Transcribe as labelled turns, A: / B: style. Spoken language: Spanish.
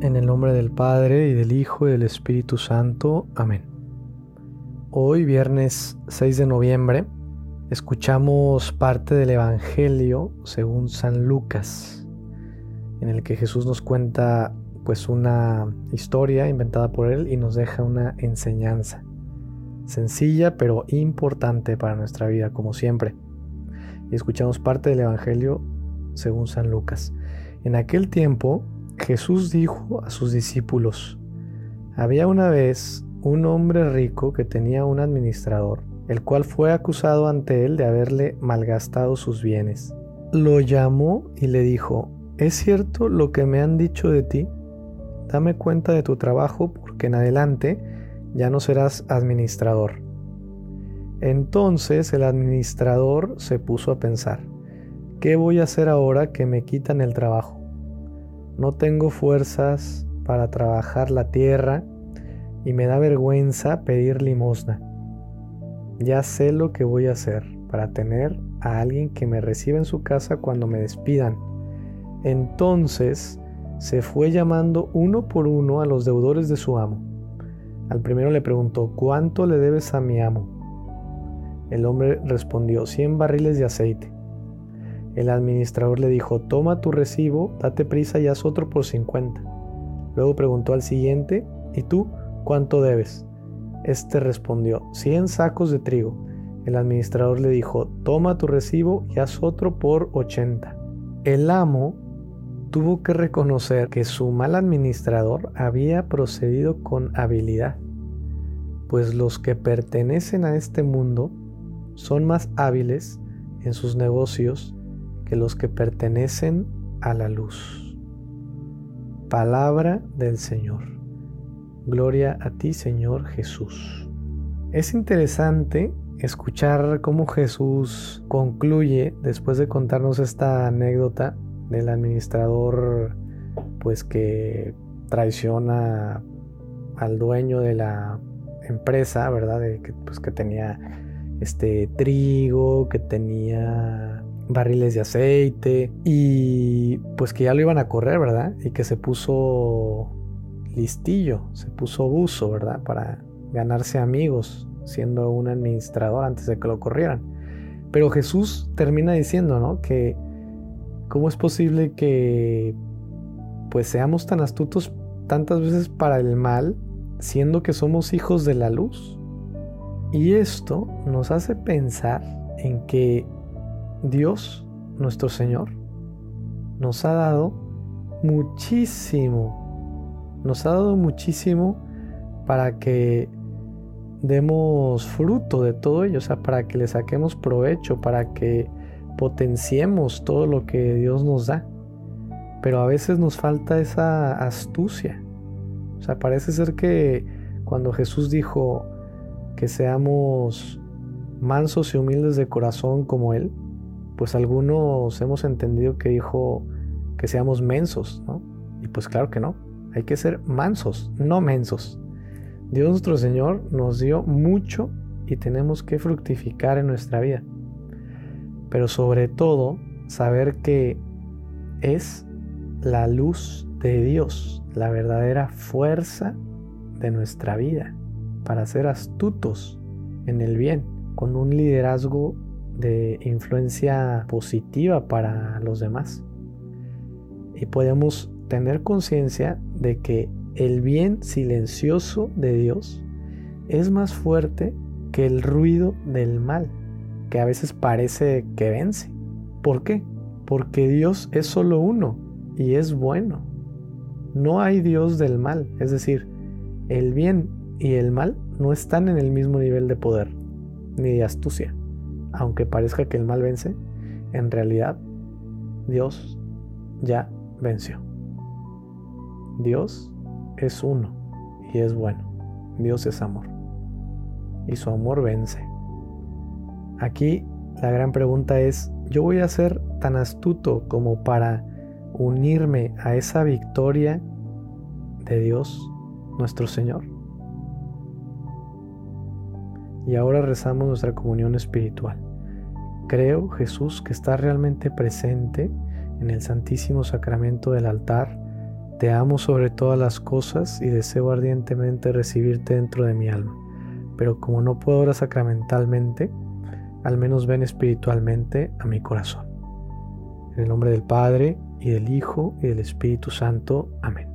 A: En el nombre del Padre y del Hijo y del Espíritu Santo. Amén. Hoy, viernes 6 de noviembre, escuchamos parte del Evangelio según San Lucas, en el que Jesús nos cuenta pues una historia inventada por él y nos deja una enseñanza. Sencilla pero importante para nuestra vida, como siempre. Y escuchamos parte del Evangelio según San Lucas. En aquel tiempo, Jesús dijo a sus discípulos, había una vez un hombre rico que tenía un administrador, el cual fue acusado ante él de haberle malgastado sus bienes. Lo llamó y le dijo, ¿es cierto lo que me han dicho de ti? Dame cuenta de tu trabajo porque en adelante ya no serás administrador. Entonces el administrador se puso a pensar, ¿qué voy a hacer ahora que me quitan el trabajo? No tengo fuerzas para trabajar la tierra y me da vergüenza pedir limosna. Ya sé lo que voy a hacer para tener a alguien que me reciba en su casa cuando me despidan. Entonces se fue llamando uno por uno a los deudores de su amo. Al primero le preguntó, ¿cuánto le debes a mi amo? El hombre respondió, cien barriles de aceite. El administrador le dijo, toma tu recibo, date prisa y haz otro por 50. Luego preguntó al siguiente, ¿y tú cuánto debes? Este respondió, 100 sacos de trigo. El administrador le dijo, toma tu recibo y haz otro por 80. El amo tuvo que reconocer que su mal administrador había procedido con habilidad, pues los que pertenecen a este mundo son más hábiles en sus negocios que los que pertenecen a la luz. Palabra del Señor. Gloria a ti, Señor Jesús. Es interesante escuchar cómo Jesús concluye después de contarnos esta anécdota del administrador pues que traiciona al dueño de la empresa, ¿verdad? Que, pues que tenía este trigo, que tenía barriles de aceite y pues que ya lo iban a correr, ¿verdad? Y que se puso listillo, se puso buzo, ¿verdad? Para ganarse amigos siendo un administrador antes de que lo corrieran. Pero Jesús termina diciendo, ¿no? Que cómo es posible que pues seamos tan astutos tantas veces para el mal, siendo que somos hijos de la luz. Y esto nos hace pensar en que Dios, nuestro Señor, nos ha dado muchísimo, nos ha dado muchísimo para que demos fruto de todo ello, o sea, para que le saquemos provecho, para que potenciemos todo lo que Dios nos da. Pero a veces nos falta esa astucia. O sea, parece ser que cuando Jesús dijo que seamos mansos y humildes de corazón como Él, pues algunos hemos entendido que dijo que seamos mensos, ¿no? Y pues claro que no, hay que ser mansos, no mensos. Dios nuestro Señor nos dio mucho y tenemos que fructificar en nuestra vida. Pero sobre todo, saber que es la luz de Dios, la verdadera fuerza de nuestra vida, para ser astutos en el bien, con un liderazgo de influencia positiva para los demás. Y podemos tener conciencia de que el bien silencioso de Dios es más fuerte que el ruido del mal, que a veces parece que vence. ¿Por qué? Porque Dios es solo uno y es bueno. No hay Dios del mal, es decir, el bien y el mal no están en el mismo nivel de poder ni de astucia aunque parezca que el mal vence, en realidad Dios ya venció. Dios es uno y es bueno. Dios es amor. Y su amor vence. Aquí la gran pregunta es, ¿yo voy a ser tan astuto como para unirme a esa victoria de Dios, nuestro Señor? Y ahora rezamos nuestra comunión espiritual. Creo, Jesús, que está realmente presente en el Santísimo Sacramento del altar Te amo sobre todas las cosas y deseo ardientemente recibirte dentro de mi alma, pero como no puedo ahora sacramentalmente, al menos ven espiritualmente a mi corazón. En el nombre del Padre, y del Hijo, y del Espíritu Santo. Amén.